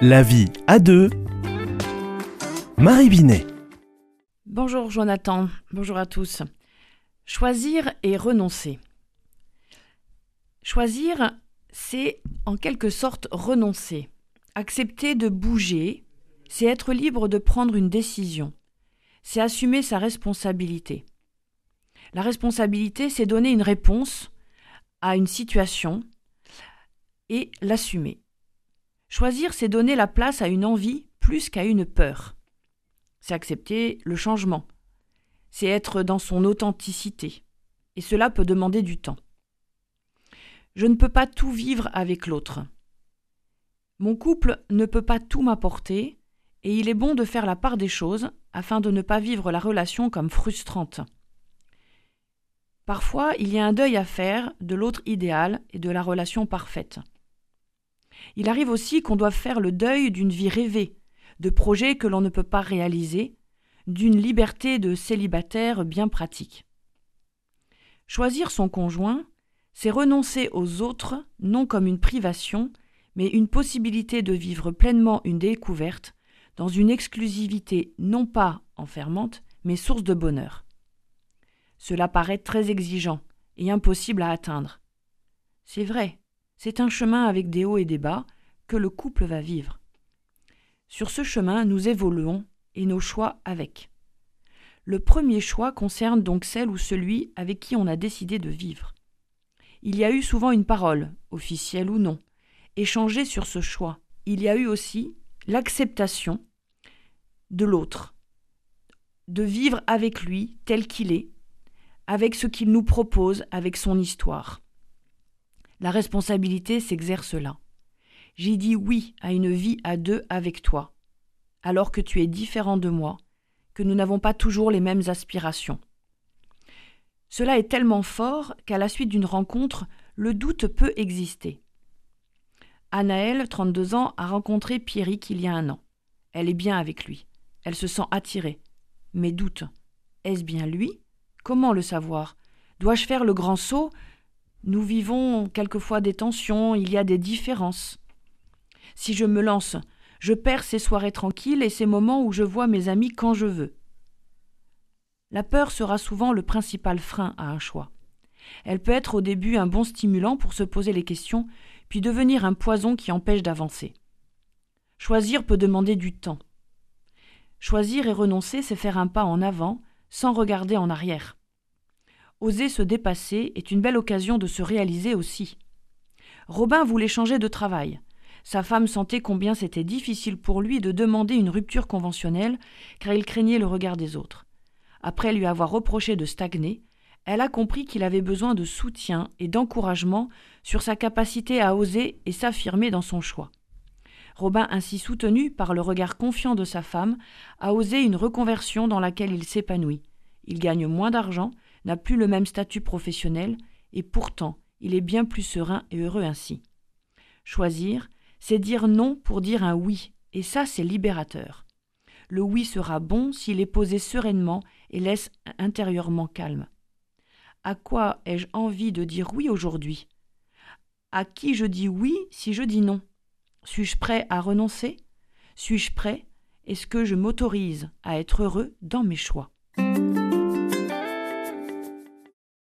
La vie à deux. Marie Binet. Bonjour Jonathan, bonjour à tous. Choisir et renoncer. Choisir, c'est en quelque sorte renoncer. Accepter de bouger, c'est être libre de prendre une décision. C'est assumer sa responsabilité. La responsabilité, c'est donner une réponse à une situation et l'assumer. Choisir, c'est donner la place à une envie plus qu'à une peur. C'est accepter le changement. C'est être dans son authenticité. Et cela peut demander du temps. Je ne peux pas tout vivre avec l'autre. Mon couple ne peut pas tout m'apporter, et il est bon de faire la part des choses afin de ne pas vivre la relation comme frustrante. Parfois, il y a un deuil à faire de l'autre idéal et de la relation parfaite. Il arrive aussi qu'on doive faire le deuil d'une vie rêvée, de projets que l'on ne peut pas réaliser, d'une liberté de célibataire bien pratique. Choisir son conjoint, c'est renoncer aux autres non comme une privation, mais une possibilité de vivre pleinement une découverte dans une exclusivité non pas enfermante, mais source de bonheur. Cela paraît très exigeant et impossible à atteindre. C'est vrai, c'est un chemin avec des hauts et des bas que le couple va vivre. Sur ce chemin, nous évoluons et nos choix avec. Le premier choix concerne donc celle ou celui avec qui on a décidé de vivre. Il y a eu souvent une parole, officielle ou non, échangée sur ce choix. Il y a eu aussi l'acceptation de l'autre, de vivre avec lui tel qu'il est, avec ce qu'il nous propose, avec son histoire. La responsabilité s'exerce là. J'ai dit oui à une vie à deux avec toi, alors que tu es différent de moi, que nous n'avons pas toujours les mêmes aspirations. Cela est tellement fort qu'à la suite d'une rencontre, le doute peut exister. Anaëlle, 32 ans, a rencontré Pierrick il y a un an. Elle est bien avec lui. Elle se sent attirée. Mais doute. Est-ce bien lui? Comment le savoir? Dois-je faire le grand saut? Nous vivons quelquefois des tensions, il y a des différences. Si je me lance, je perds ces soirées tranquilles et ces moments où je vois mes amis quand je veux. La peur sera souvent le principal frein à un choix. Elle peut être au début un bon stimulant pour se poser les questions, puis devenir un poison qui empêche d'avancer. Choisir peut demander du temps. Choisir et renoncer, c'est faire un pas en avant sans regarder en arrière. Oser se dépasser est une belle occasion de se réaliser aussi. Robin voulait changer de travail. Sa femme sentait combien c'était difficile pour lui de demander une rupture conventionnelle, car il craignait le regard des autres. Après lui avoir reproché de stagner, elle a compris qu'il avait besoin de soutien et d'encouragement sur sa capacité à oser et s'affirmer dans son choix. Robin, ainsi soutenu par le regard confiant de sa femme, a osé une reconversion dans laquelle il s'épanouit. Il gagne moins d'argent, n'a plus le même statut professionnel, et pourtant il est bien plus serein et heureux ainsi. Choisir, c'est dire non pour dire un oui, et ça c'est libérateur. Le oui sera bon s'il est posé sereinement et laisse intérieurement calme. À quoi ai-je envie de dire oui aujourd'hui? À qui je dis oui si je dis non? Suis-je prêt à renoncer? Suis-je prêt? Est-ce que je m'autorise à être heureux dans mes choix?